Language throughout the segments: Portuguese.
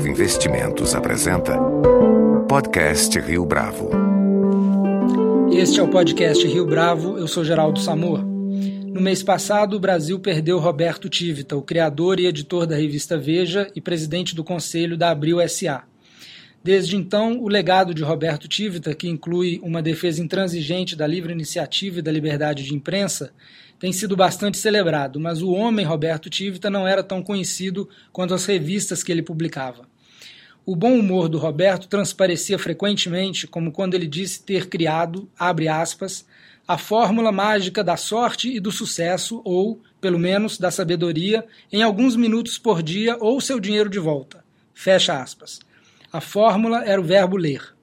Bravo Investimentos apresenta Podcast Rio Bravo. Este é o podcast Rio Bravo, eu sou Geraldo Samor. No mês passado, o Brasil perdeu Roberto Tivita, o criador e editor da revista Veja e presidente do conselho da Abril SA. Desde então, o legado de Roberto Tivita, que inclui uma defesa intransigente da livre iniciativa e da liberdade de imprensa, tem sido bastante celebrado, mas o homem Roberto Tivita não era tão conhecido quanto as revistas que ele publicava. O bom humor do Roberto transparecia frequentemente, como quando ele disse ter criado, abre aspas, a fórmula mágica da sorte e do sucesso, ou, pelo menos, da sabedoria, em alguns minutos por dia ou seu dinheiro de volta. Fecha aspas. A fórmula era o verbo ler.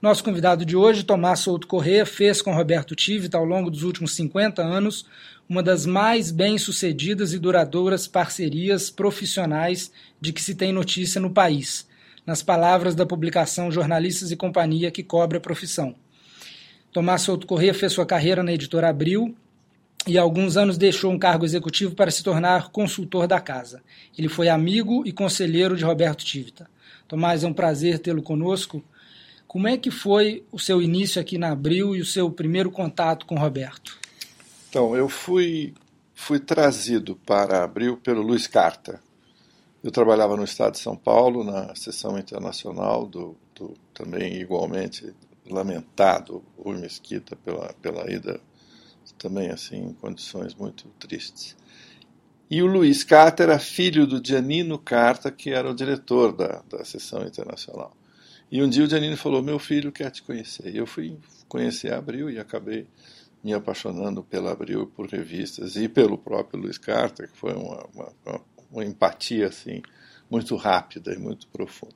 Nosso convidado de hoje, Tomás Souto Corrêa, fez com Roberto Tivita, ao longo dos últimos 50 anos, uma das mais bem-sucedidas e duradouras parcerias profissionais de que se tem notícia no país, nas palavras da publicação Jornalistas e Companhia, que cobre a profissão. Tomás Souto Corrêa fez sua carreira na editora Abril e há alguns anos deixou um cargo executivo para se tornar consultor da casa. Ele foi amigo e conselheiro de Roberto Tivita. Tomás, é um prazer tê-lo conosco. Como é que foi o seu início aqui na Abril e o seu primeiro contato com Roberto? Então, eu fui, fui trazido para Abril pelo Luiz Carta. Eu trabalhava no Estado de São Paulo, na seção internacional, do, do também igualmente lamentado Rui Mesquita pela, pela ida, também assim, em condições muito tristes. E o Luiz Carta era filho do Giannino Carta, que era o diretor da, da seção internacional. E um dia o Giannini falou: Meu filho quer te conhecer. E eu fui conhecer a Abril e acabei me apaixonando pela Abril, por revistas e pelo próprio Luiz Carter, que foi uma, uma, uma empatia assim, muito rápida e muito profunda.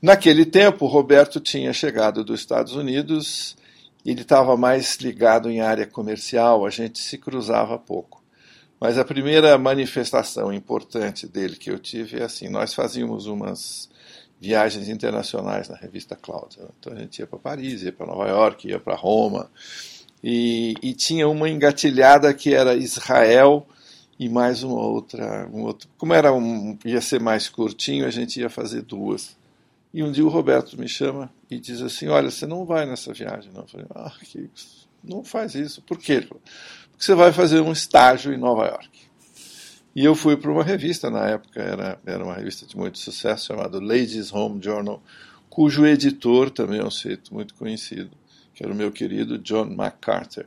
Naquele tempo, Roberto tinha chegado dos Estados Unidos, ele estava mais ligado em área comercial, a gente se cruzava pouco. Mas a primeira manifestação importante dele que eu tive é assim: nós fazíamos umas viagens internacionais na revista Cláudia. Então a gente ia para Paris, ia para Nova York, ia para Roma. E, e, tinha uma engatilhada que era Israel e mais uma outra. Um outro. Como era um, ia ser mais curtinho, a gente ia fazer duas. E um dia o Roberto me chama e diz assim: Olha, você não vai nessa viagem. Não. Eu falei: Ah, que, não faz isso. Por quê? Porque você vai fazer um estágio em Nova York. E eu fui para uma revista, na época era, era uma revista de muito sucesso, chamada Ladies Home Journal, cujo editor também é um sujeito muito conhecido, que era o meu querido John MacArthur.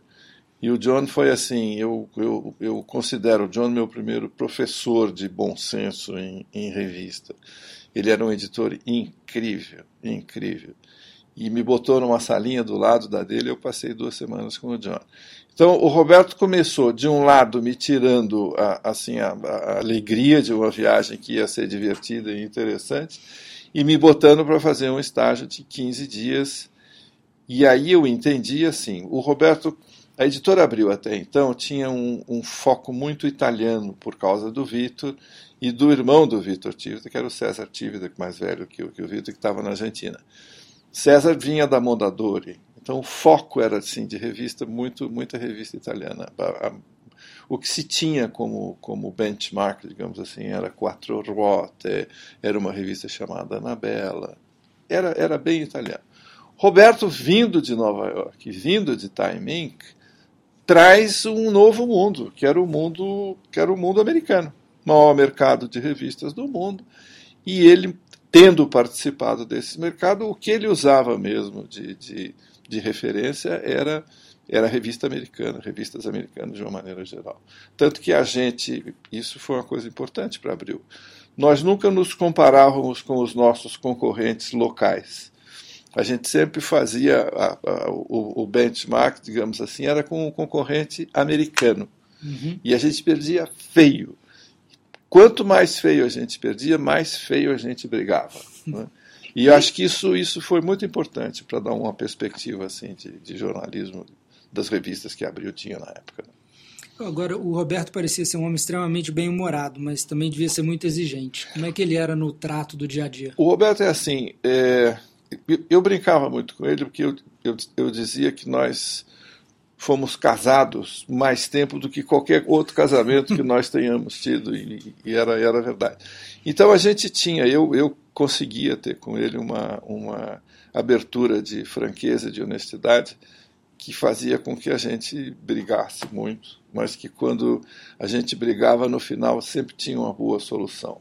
E o John foi assim, eu, eu, eu considero o John meu primeiro professor de bom senso em, em revista. Ele era um editor incrível, incrível. E me botou numa salinha do lado da dele, eu passei duas semanas com o John. Então, o Roberto começou, de um lado, me tirando a, assim, a, a, alegria de uma viagem que ia ser divertida e interessante, e me botando para fazer um estágio de 15 dias. E aí eu entendi assim: o Roberto, a editora Abril até então, tinha um, um foco muito italiano por causa do Vitor e do irmão do Vitor Tivita, que era o César Tivita, mais velho que o, que o Vitor, que estava na Argentina. César vinha da Mondadori, então o foco era assim de revista muito muita revista italiana. O que se tinha como como benchmark, digamos assim, era Quattro Ruote, era uma revista chamada Anabella. Era era bem italiano. Roberto vindo de Nova York, vindo de Time Inc, traz um novo mundo, que era o mundo que era o mundo americano, maior mercado de revistas do mundo, e ele tendo participado desse mercado, o que ele usava mesmo de, de de referência era era a revista americana, revistas americanas de uma maneira geral. Tanto que a gente, isso foi uma coisa importante para Abril, nós nunca nos comparávamos com os nossos concorrentes locais. A gente sempre fazia a, a, o, o, benchmark, digamos assim, era com um concorrente americano. Uhum. E a gente perdia feio. Quanto mais feio a gente perdia, mais feio a gente brigava. Né? E eu acho que isso, isso foi muito importante para dar uma perspectiva assim de, de, jornalismo das revistas que Abril tinha na época. Agora, o Roberto parecia ser um homem extremamente bem-humorado, mas também devia ser muito exigente. Como é que ele era no trato do dia a dia? O Roberto é assim, é, eu, eu, brincava muito com ele, porque eu, eu, eu dizia que nós fomos casados mais tempo do que qualquer outro casamento que nós tenhamos tido, e, e era, era verdade. Então a gente tinha, eu, eu conseguia ter com ele uma, uma abertura de franqueza, de honestidade, que fazia com que a gente brigasse muito, mas que quando a gente brigava no final sempre tinha uma boa solução.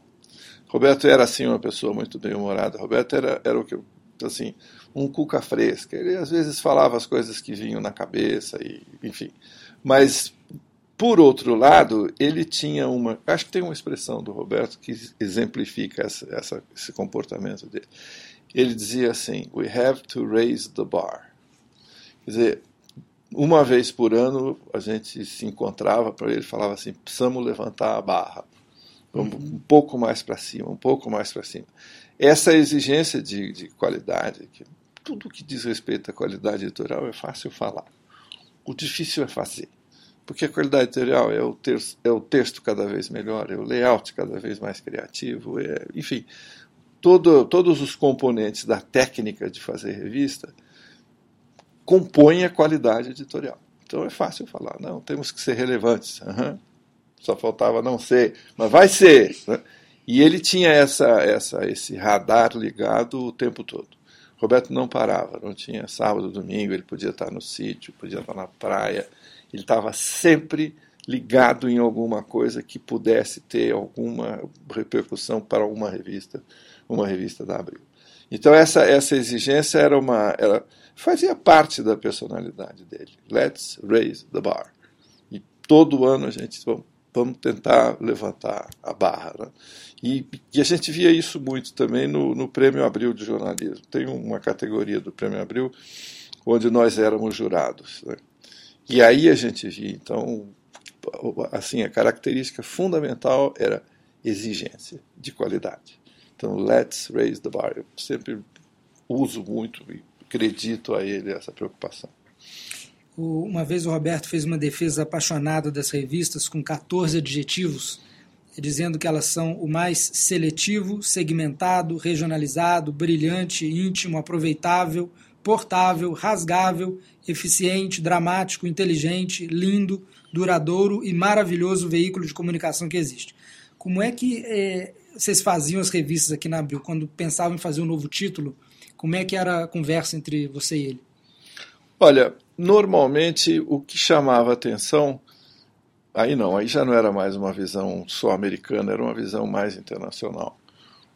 Roberto era assim uma pessoa muito bem humorada. Roberto era, era o que assim um cuca fresca. Ele às vezes falava as coisas que vinham na cabeça e enfim. Mas por outro lado, ele tinha uma. Acho que tem uma expressão do Roberto que exemplifica essa, essa, esse comportamento dele. Ele dizia assim: We have to raise the bar. Quer dizer, uma vez por ano a gente se encontrava para ele falava assim: precisamos levantar a barra. Um pouco mais para cima, um pouco mais para cima. Essa exigência de, de qualidade, que tudo que diz respeito à qualidade editorial é fácil falar. O difícil é fazer. Porque a qualidade editorial é o, texto, é o texto cada vez melhor, é o layout cada vez mais criativo, é, enfim, todo, todos os componentes da técnica de fazer revista compõem a qualidade editorial. Então é fácil falar, não, temos que ser relevantes. Uhum. Só faltava não ser, mas vai ser. Né? E ele tinha essa, essa, esse radar ligado o tempo todo. Roberto não parava, não tinha sábado, domingo, ele podia estar no sítio, podia estar na praia, ele estava sempre ligado em alguma coisa que pudesse ter alguma repercussão para uma revista, uma revista da Abril. Então essa essa exigência era uma era, fazia parte da personalidade dele. Let's raise the bar. E todo ano a gente vamos, vamos tentar levantar a barra. Né? E, e, a gente via isso muito também no, no Prêmio Abril de Jornalismo. Tem uma categoria do Prêmio Abril onde nós éramos jurados. Né? E aí a gente via, então, assim, a característica fundamental era exigência de qualidade. Então, let's raise the bar. Eu sempre uso muito e acredito a ele essa preocupação. Uma vez o Roberto fez uma defesa apaixonada das revistas com 14 adjetivos, dizendo que elas são o mais seletivo, segmentado, regionalizado, brilhante, íntimo, aproveitável, portável, rasgável, eficiente, dramático, inteligente, lindo, duradouro e maravilhoso veículo de comunicação que existe. Como é que é, vocês faziam as revistas aqui na Abril? Quando pensavam em fazer um novo título, como é que era a conversa entre você e ele? Olha, normalmente o que chamava atenção, aí não, aí já não era mais uma visão só americana, era uma visão mais internacional.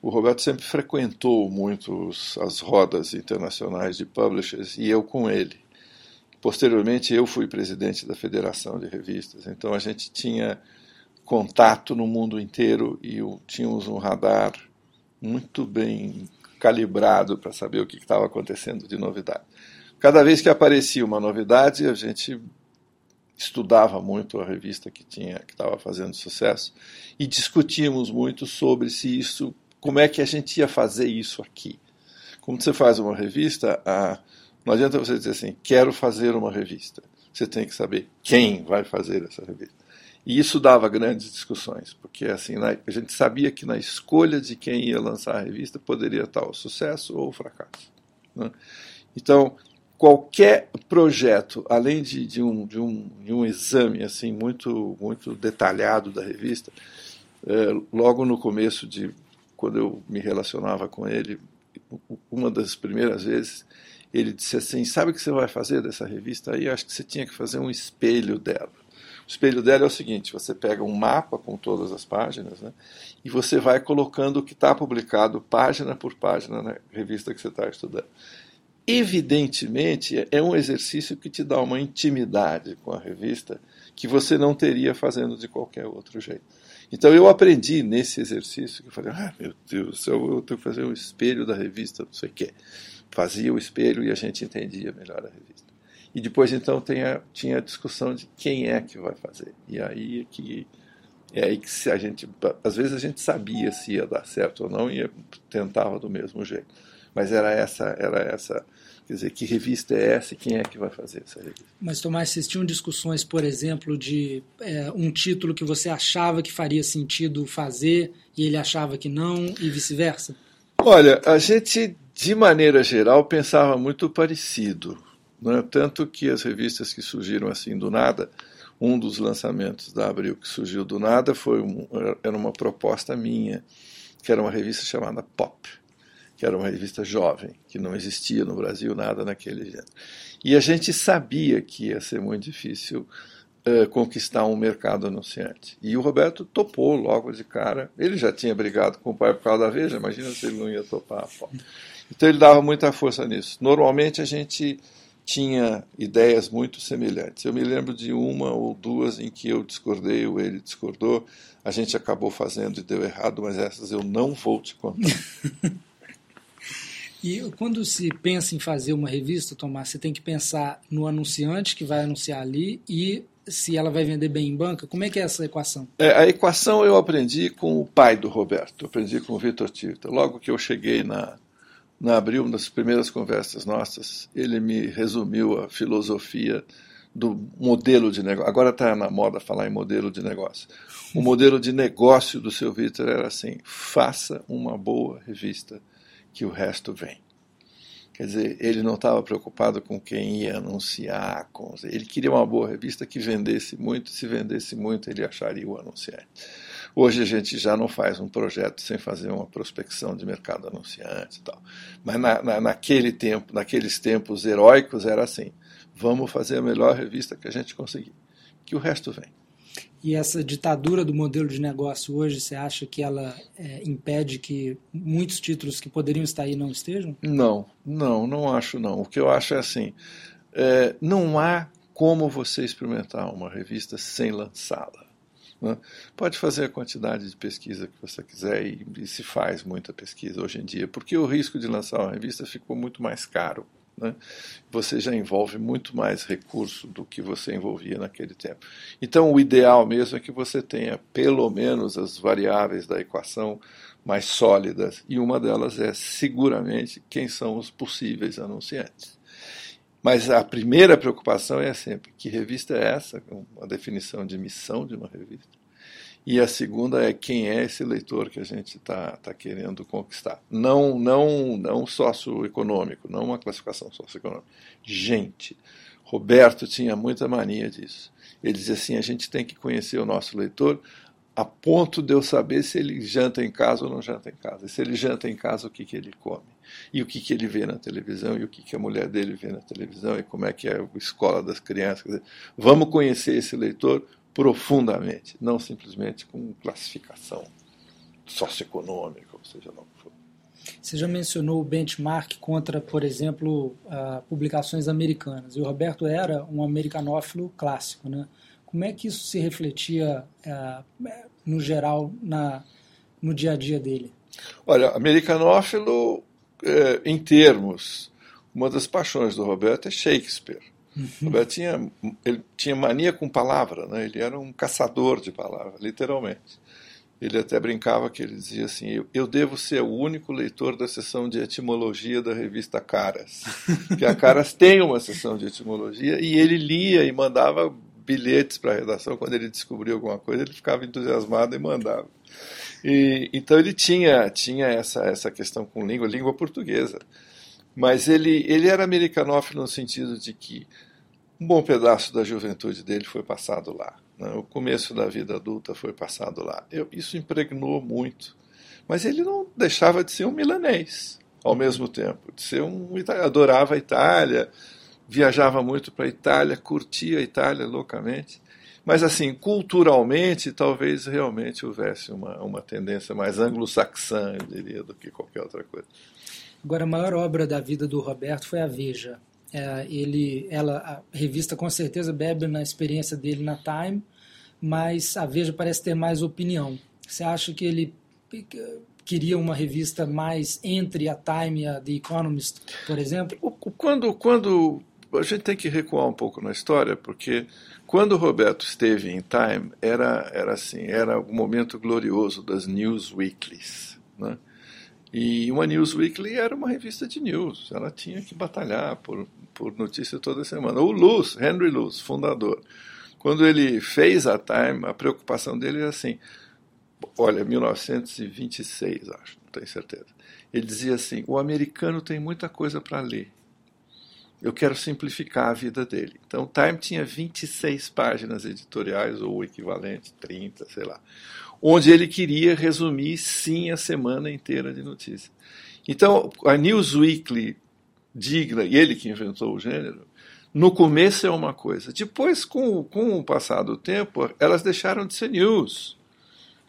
O Roberto sempre frequentou muito as rodas internacionais de publishers e eu com ele. Posteriormente, eu fui presidente da Federação de Revistas, então a gente tinha contato no mundo inteiro e tínhamos um radar muito bem calibrado para saber o que estava acontecendo de novidade. Cada vez que aparecia uma novidade, a gente estudava muito a revista que tinha que estava fazendo sucesso e discutíamos muito sobre se isso como é que a gente ia fazer isso aqui. Como você faz uma revista, ah, não adianta você dizer assim, quero fazer uma revista. Você tem que saber quem vai fazer essa revista. E isso dava grandes discussões, porque assim a gente sabia que na escolha de quem ia lançar a revista poderia estar o sucesso ou o fracasso. Né? Então, qualquer projeto, além de, de, um, de, um, de um exame assim muito, muito detalhado da revista, é, logo no começo de quando eu me relacionava com ele, uma das primeiras vezes, ele disse assim: Sabe o que você vai fazer dessa revista aí? Acho que você tinha que fazer um espelho dela. O espelho dela é o seguinte: você pega um mapa com todas as páginas né, e você vai colocando o que está publicado página por página na revista que você está estudando. Evidentemente, é um exercício que te dá uma intimidade com a revista que você não teria fazendo de qualquer outro jeito. Então eu aprendi nesse exercício que eu falei, ah, meu Deus eu tenho que fazer um espelho da revista, não sei o quê. Fazia o espelho e a gente entendia melhor a revista. E depois então tinha, tinha a discussão de quem é que vai fazer. E aí é que é aí que a gente, às vezes a gente sabia se ia dar certo ou não e tentava do mesmo jeito. Mas era essa, era essa Quer dizer, que revista é essa e quem é que vai fazer essa revista? Mas, Tomás, vocês tinham discussões, por exemplo, de é, um título que você achava que faria sentido fazer e ele achava que não, e vice-versa? Olha, a gente, de maneira geral, pensava muito parecido. Né? Tanto que as revistas que surgiram assim do nada, um dos lançamentos da Abril que surgiu do nada foi um, era uma proposta minha, que era uma revista chamada Pop que era uma revista jovem, que não existia no Brasil nada naquele gênero. E a gente sabia que ia ser muito difícil uh, conquistar um mercado anunciante. E o Roberto topou logo de cara. Ele já tinha brigado com o pai por causa da Veja, imagina se ele não ia topar a foto. Então ele dava muita força nisso. Normalmente a gente tinha ideias muito semelhantes. Eu me lembro de uma ou duas em que eu discordei ou ele discordou. A gente acabou fazendo e deu errado, mas essas eu não vou te contar. E quando se pensa em fazer uma revista, Tomás, você tem que pensar no anunciante que vai anunciar ali e se ela vai vender bem em banca. Como é que é essa equação? É, a equação eu aprendi com o pai do Roberto, aprendi com o Vitor Tirta. Logo que eu cheguei na, na Abril, nas primeiras conversas nossas, ele me resumiu a filosofia do modelo de negócio. Agora está na moda falar em modelo de negócio. O modelo de negócio do seu Vitor era assim: faça uma boa revista que o resto vem. Quer dizer, ele não estava preocupado com quem ia anunciar, com... ele queria uma boa revista que vendesse muito, se vendesse muito, ele acharia o anunciante. Hoje a gente já não faz um projeto sem fazer uma prospecção de mercado anunciante e tal. Mas na, na, naquele tempo, naqueles tempos heróicos, era assim: vamos fazer a melhor revista que a gente conseguir, que o resto vem. E essa ditadura do modelo de negócio hoje, você acha que ela é, impede que muitos títulos que poderiam estar aí não estejam? Não, não, não acho não. O que eu acho é assim, é, não há como você experimentar uma revista sem lançá-la. Né? Pode fazer a quantidade de pesquisa que você quiser e, e se faz muita pesquisa hoje em dia, porque o risco de lançar uma revista ficou muito mais caro né? você já envolve muito mais recurso do que você envolvia naquele tempo. Então, o ideal mesmo é que você tenha pelo menos as variáveis da equação mais sólidas, e uma delas é seguramente quem são os possíveis anunciantes. Mas a primeira preocupação é sempre: que revista é essa? A definição de missão de uma revista e a segunda é quem é esse leitor que a gente está tá querendo conquistar. Não, não, não socioeconômico, não uma classificação socioeconômica. Gente. Roberto tinha muita mania disso. Ele dizia assim: a gente tem que conhecer o nosso leitor a ponto de eu saber se ele janta em casa ou não janta em casa. E se ele janta em casa, o que, que ele come. E o que, que ele vê na televisão, e o que, que a mulher dele vê na televisão, e como é que é a escola das crianças. Dizer, vamos conhecer esse leitor profundamente, não simplesmente com classificação socioeconômica, ou seja lá o que for. Você já mencionou o benchmark contra, por exemplo, uh, publicações americanas. E o Roberto era um americanófilo clássico. Né? Como é que isso se refletia, uh, no geral, na, no dia a dia dele? Olha, americanófilo, eh, em termos, uma das paixões do Roberto é Shakespeare. Uhum. Roberto tinha, ele tinha mania com palavra, né? ele era um caçador de palavras, literalmente. Ele até brincava que ele dizia assim: eu, eu devo ser o único leitor da seção de etimologia da revista Caras. Porque a Caras tem uma seção de etimologia e ele lia e mandava bilhetes para a redação. Quando ele descobriu alguma coisa, ele ficava entusiasmado e mandava. E, então ele tinha, tinha essa, essa questão com língua, língua portuguesa. Mas ele, ele era americanófilo no sentido de que um bom pedaço da juventude dele foi passado lá. Né? O começo da vida adulta foi passado lá. Eu, isso impregnou muito. Mas ele não deixava de ser um milanês ao mesmo tempo, de ser um adorava a Itália, viajava muito para a Itália, curtia a Itália loucamente. Mas, assim, culturalmente, talvez realmente houvesse uma, uma tendência mais anglo-saxã, eu diria, do que qualquer outra coisa. Agora, a maior obra da vida do Roberto foi a Veja. É, ele, ela, a revista com certeza bebe na experiência dele na Time, mas a Veja parece ter mais opinião. Você acha que ele queria uma revista mais entre a Time e a The Economist, por exemplo? Quando, quando a gente tem que recuar um pouco na história, porque quando o Roberto esteve em Time era era assim, era o momento glorioso das news weeklies, né? E uma News Weekly era uma revista de news, ela tinha que batalhar por, por notícia toda semana. O Luz, Henry Luz, fundador, quando ele fez a Time, a preocupação dele era assim: olha, 1926, acho, não tenho certeza. Ele dizia assim: o americano tem muita coisa para ler. Eu quero simplificar a vida dele. Então, o Time tinha 26 páginas editoriais, ou o equivalente, 30, sei lá onde ele queria resumir, sim, a semana inteira de notícias. Então, a Newsweekly, digna, e ele que inventou o gênero, no começo é uma coisa. Depois, com, com o passar do tempo, elas deixaram de ser news.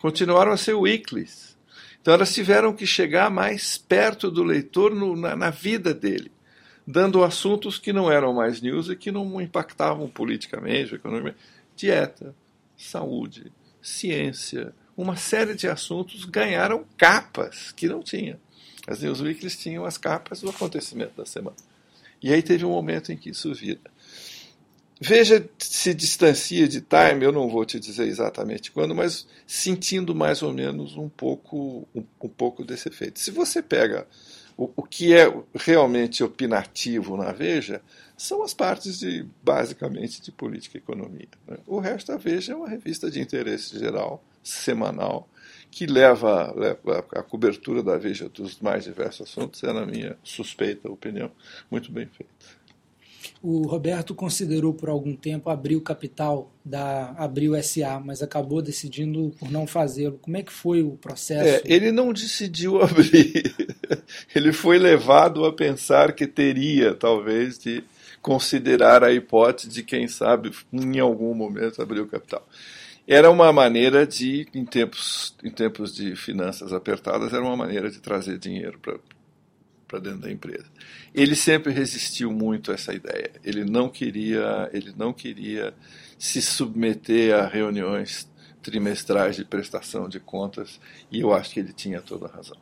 Continuaram a ser weeklies. Então, elas tiveram que chegar mais perto do leitor no, na, na vida dele dando assuntos que não eram mais news e que não impactavam politicamente, economicamente. Dieta, saúde, ciência, uma série de assuntos ganharam capas que não tinha. As newsweeklies tinham as capas do acontecimento da semana. E aí teve um momento em que isso vira. Veja se distancia de Time, eu não vou te dizer exatamente quando, mas sentindo mais ou menos um pouco, um, um pouco desse efeito. Se você pega o, o que é realmente opinativo na Veja são as partes de, basicamente de política e economia. Né? O resto da Veja é uma revista de interesse geral, semanal, que leva, leva a cobertura da Veja dos mais diversos assuntos, é, na minha suspeita opinião, muito bem feita. O Roberto considerou por algum tempo abrir o capital da Abril SA, mas acabou decidindo por não fazê-lo. Como é que foi o processo? É, ele não decidiu abrir. ele foi levado a pensar que teria, talvez, de considerar a hipótese de, quem sabe, em algum momento abrir o capital. Era uma maneira de, em tempos, em tempos de finanças apertadas, era uma maneira de trazer dinheiro para para dentro da empresa. Ele sempre resistiu muito a essa ideia. Ele não queria, ele não queria se submeter a reuniões trimestrais de prestação de contas e eu acho que ele tinha toda a razão.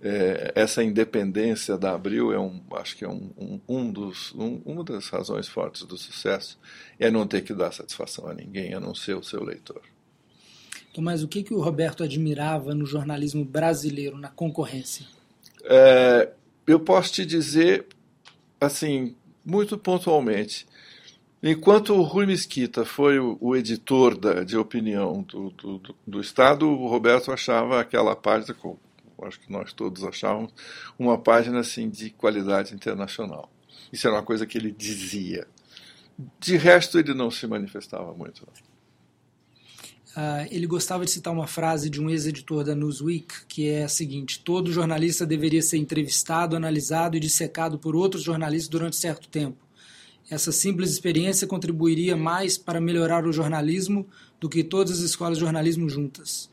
É, essa independência da Abril é um, acho que é um, um, um dos, um, uma das razões fortes do sucesso é não ter que dar satisfação a ninguém, a não ser o seu leitor. Mas o que, que o Roberto admirava no jornalismo brasileiro, na concorrência? É, eu posso te dizer, assim, muito pontualmente, enquanto o Rui Mesquita foi o, o editor da, de opinião do, do, do, do, Estado, o Roberto achava aquela página, como acho que nós todos achávamos, uma página assim de qualidade internacional. Isso era uma coisa que ele dizia. De resto, ele não se manifestava muito. Não. Uh, ele gostava de citar uma frase de um ex-editor da Newsweek, que é a seguinte: todo jornalista deveria ser entrevistado, analisado e dissecado por outros jornalistas durante certo tempo. Essa simples experiência contribuiria mais para melhorar o jornalismo do que todas as escolas de jornalismo juntas.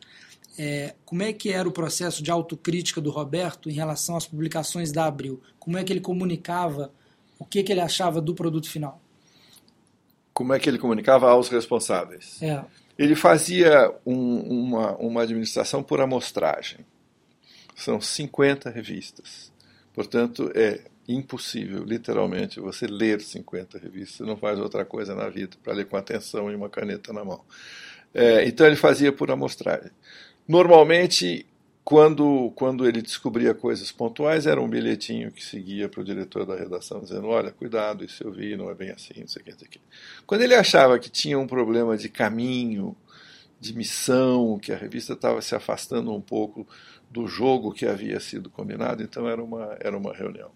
É, como é que era o processo de autocrítica do Roberto em relação às publicações da Abril? Como é que ele comunicava o que, que ele achava do produto final? Como é que ele comunicava aos responsáveis? É ele fazia um, uma, uma administração por amostragem. São 50 revistas. Portanto, é impossível, literalmente, você ler 50 revistas. Você não faz outra coisa na vida para ler com atenção e uma caneta na mão. É, então, ele fazia por amostragem. Normalmente, quando, quando ele descobria coisas pontuais, era um bilhetinho que seguia para o diretor da redação, dizendo: olha, cuidado, isso eu vi, não é bem assim, não sei o que, não sei o que. Quando ele achava que tinha um problema de caminho, de missão, que a revista estava se afastando um pouco do jogo que havia sido combinado, então era uma, era uma reunião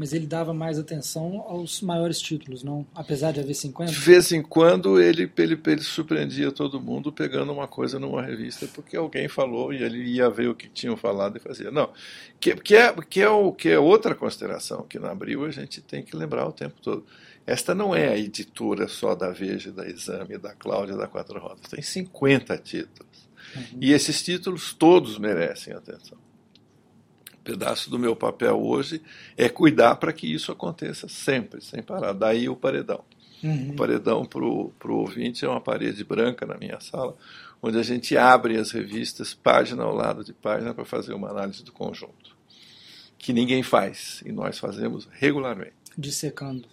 mas ele dava mais atenção aos maiores títulos, não? Apesar de haver 50? De vez em quando ele, ele, ele surpreendia todo mundo pegando uma coisa numa revista porque alguém falou e ele ia ver o que tinham falado e fazia. Não, que, que, é, que, é, o, que é outra consideração que na Abril a gente tem que lembrar o tempo todo. Esta não é a editora só da Veja, da Exame, da Cláudia, da Quatro Rodas. Tem 50 títulos. Uhum. E esses títulos todos merecem atenção pedaço do meu papel hoje é cuidar para que isso aconteça sempre, sem parar. Daí o paredão. Uhum. O paredão para o ouvinte é uma parede branca na minha sala, onde a gente abre as revistas página ao lado de página para fazer uma análise do conjunto. Que ninguém faz, e nós fazemos regularmente. Dissecando.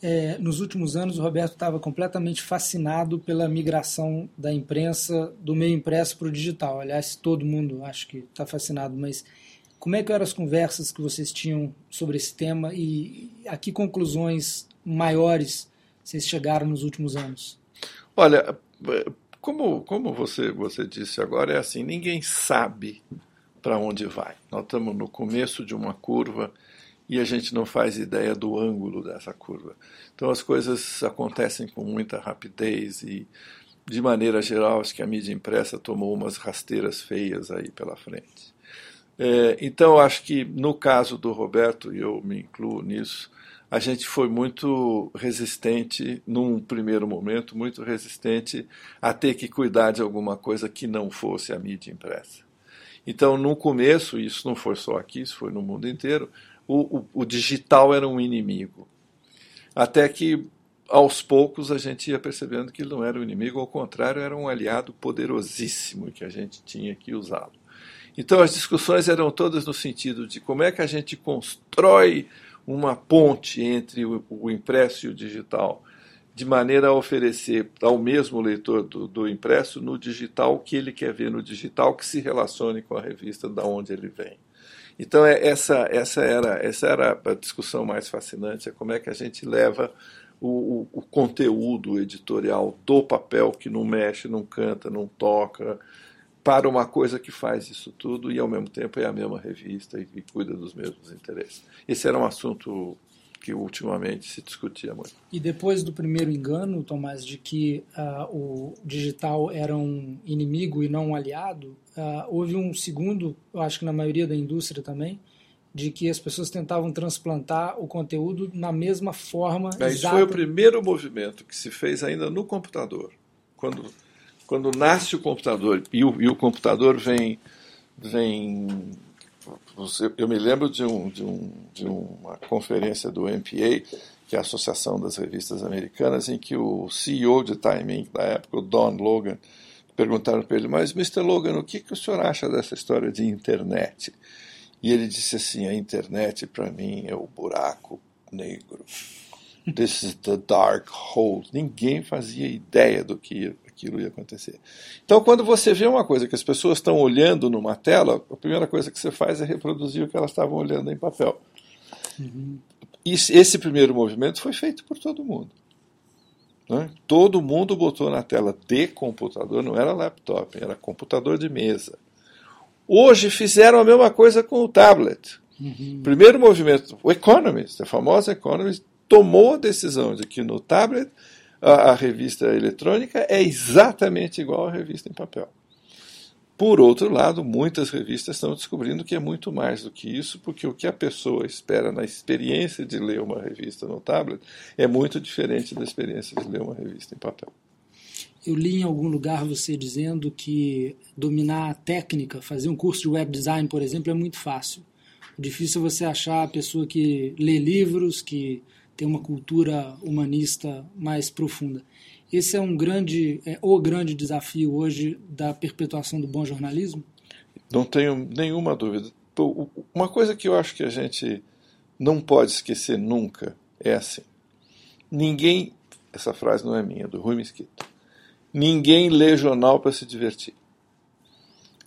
É, nos últimos anos, o Roberto estava completamente fascinado pela migração da imprensa do meio impresso para o digital. Aliás, todo mundo acho que está fascinado, mas como é que eram as conversas que vocês tinham sobre esse tema e a que conclusões maiores vocês chegaram nos últimos anos? Olha, como, como você, você disse agora, é assim, ninguém sabe para onde vai. Nós estamos no começo de uma curva e a gente não faz ideia do ângulo dessa curva. Então as coisas acontecem com muita rapidez e, de maneira geral, acho que a mídia impressa tomou umas rasteiras feias aí pela frente. É, então, acho que no caso do Roberto, e eu me incluo nisso, a gente foi muito resistente, num primeiro momento, muito resistente a ter que cuidar de alguma coisa que não fosse a mídia impressa. Então, no começo, isso não foi só aqui, isso foi no mundo inteiro, o, o, o digital era um inimigo. Até que, aos poucos, a gente ia percebendo que ele não era um inimigo, ao contrário, era um aliado poderosíssimo que a gente tinha que usá-lo. Então as discussões eram todas no sentido de como é que a gente constrói uma ponte entre o, o impresso e o digital, de maneira a oferecer ao mesmo leitor do, do, impresso no digital o que ele quer ver no digital que se relacione com a revista da onde ele vem. Então é, essa, essa, era, essa era a discussão mais fascinante, é como é que a gente leva o, o, o conteúdo editorial do papel que não mexe, não canta, não toca, para uma coisa que faz isso tudo e ao mesmo tempo é a mesma revista e, e cuida dos mesmos interesses. Esse era um assunto que ultimamente se discutia muito. E depois do primeiro engano, Tomás, de que uh, o digital era um inimigo e não um aliado, uh, houve um segundo, eu acho que na maioria da indústria também, de que as pessoas tentavam transplantar o conteúdo na mesma forma. É, isso foi o primeiro movimento que se fez ainda no computador. Quando quando nasce o computador e o, e o computador vem, vem eu me lembro de, um, de, um, de uma conferência do MPA, que é a Associação das Revistas Americanas, em que o CEO de Time Inc. da época, o Don Logan, perguntaram para ele, mas Mr. Logan, o que, que o senhor acha dessa história de internet? E ele disse assim, a internet para mim é o buraco negro. This is the dark hole. Ninguém fazia ideia do que aquilo ia acontecer. Então, quando você vê uma coisa que as pessoas estão olhando numa tela, a primeira coisa que você faz é reproduzir o que elas estavam olhando em papel. Uhum. esse primeiro movimento foi feito por todo mundo. Né? Todo mundo botou na tela de computador, não era laptop, era computador de mesa. Hoje fizeram a mesma coisa com o tablet. Uhum. Primeiro movimento, o Economist, a famosa Economist, tomou a decisão de que no tablet a, a revista eletrônica é exatamente igual à revista em papel. Por outro lado, muitas revistas estão descobrindo que é muito mais do que isso, porque o que a pessoa espera na experiência de ler uma revista no tablet é muito diferente da experiência de ler uma revista em papel. Eu li em algum lugar você dizendo que dominar a técnica, fazer um curso de web design, por exemplo, é muito fácil. O difícil é você achar a pessoa que lê livros, que ter uma cultura humanista mais profunda. Esse é um grande, é o grande desafio hoje da perpetuação do bom jornalismo? Não tenho nenhuma dúvida. Uma coisa que eu acho que a gente não pode esquecer nunca é assim: ninguém, essa frase não é minha, é do Rui Mesquita, ninguém lê jornal para se divertir.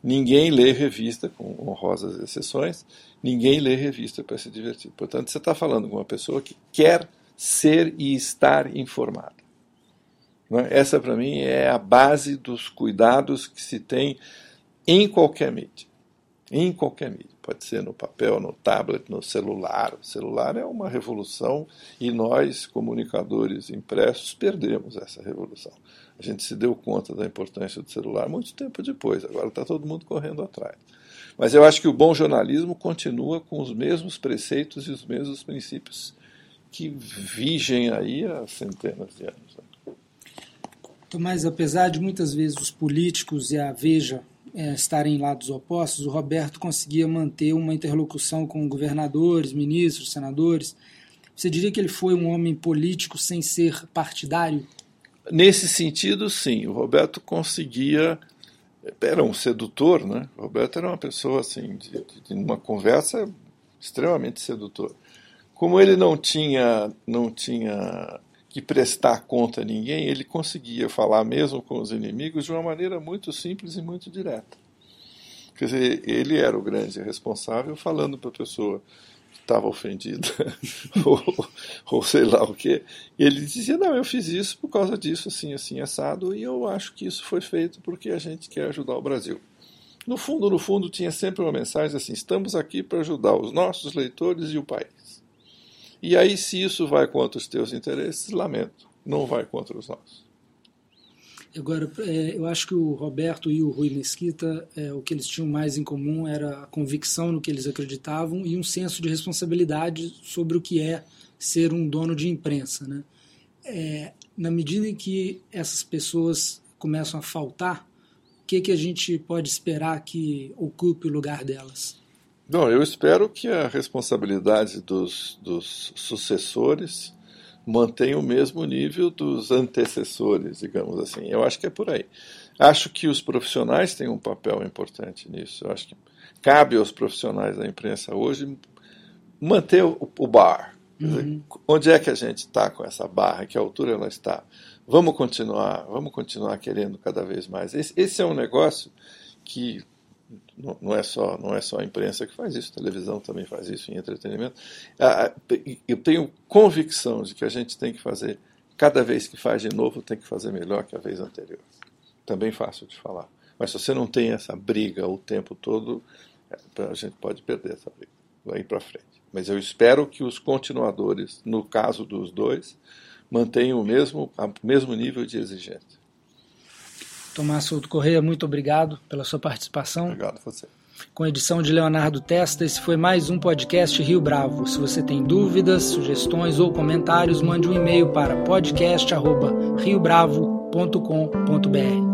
Ninguém lê revista, com honrosas exceções, ninguém lê revista para se divertir. Portanto, você está falando com uma pessoa que quer ser e estar informada. É? Essa, para mim, é a base dos cuidados que se tem em qualquer mídia. Em qualquer mídia. Pode ser no papel, no tablet, no celular. O celular é uma revolução e nós, comunicadores impressos, perdemos essa revolução. A gente se deu conta da importância do celular muito tempo depois, agora está todo mundo correndo atrás. Mas eu acho que o bom jornalismo continua com os mesmos preceitos e os mesmos princípios que vigem aí há centenas de anos. Né? Tomás, apesar de muitas vezes os políticos e a Veja é, estarem em lados opostos, o Roberto conseguia manter uma interlocução com governadores, ministros, senadores. Você diria que ele foi um homem político sem ser partidário? Nesse sentido, sim. O Roberto conseguia. Era um sedutor, né? O Roberto era uma pessoa, assim, de, de uma conversa extremamente sedutor. Como ele não tinha, não tinha que prestar conta a ninguém, ele conseguia falar mesmo com os inimigos de uma maneira muito simples e muito direta. Quer dizer, ele era o grande responsável falando para a pessoa estava ofendida, ou, ou, sei lá o que. Ele dizia: Não, eu fiz isso por causa disso, assim, assim, assado, e eu acho que isso foi feito porque a gente quer ajudar o Brasil. No fundo, no fundo, tinha sempre uma mensagem assim: estamos aqui para ajudar os nossos leitores e o país. E aí, se isso vai contra os teus interesses, lamento, não vai contra os nossos. Agora, é, eu acho que o Roberto e o Rui Mesquita, é, o que eles tinham mais em comum era a convicção no que eles acreditavam e um senso de responsabilidade sobre o que é ser um dono de imprensa. Né? É, na medida em que essas pessoas começam a faltar, o que, que a gente pode esperar que ocupe o lugar delas? Não, eu espero que a responsabilidade dos, dos sucessores mantém o mesmo nível dos antecessores, digamos assim. Eu acho que é por aí. Acho que os profissionais têm um papel importante nisso. Eu acho que cabe aos profissionais da imprensa hoje manter o, o bar. Uhum. onde é que a gente está com essa barra? Que altura ela está? Vamos continuar, vamos continuar querendo cada vez mais. Esse, esse é um negócio que não é só não é só a imprensa que faz isso, a televisão também faz isso em entretenimento. Ah, ah, eu tenho convicção de que a gente tem que fazer cada vez que faz de novo tem que fazer melhor que a vez anterior. Também fácil de falar. Mas se você não tem essa briga o tempo todo, é, a gente pode perder essa briga, vai para frente. Mas eu espero que os continuadores, no caso dos dois, mantenham o mesmo, o mesmo nível de exigência. Tomás Souto Correia, muito obrigado pela sua participação. Obrigado a você. Com edição de Leonardo Testa, esse foi mais um podcast Rio Bravo. Se você tem dúvidas, sugestões ou comentários, mande um e-mail para podcast@riobravo.com.br.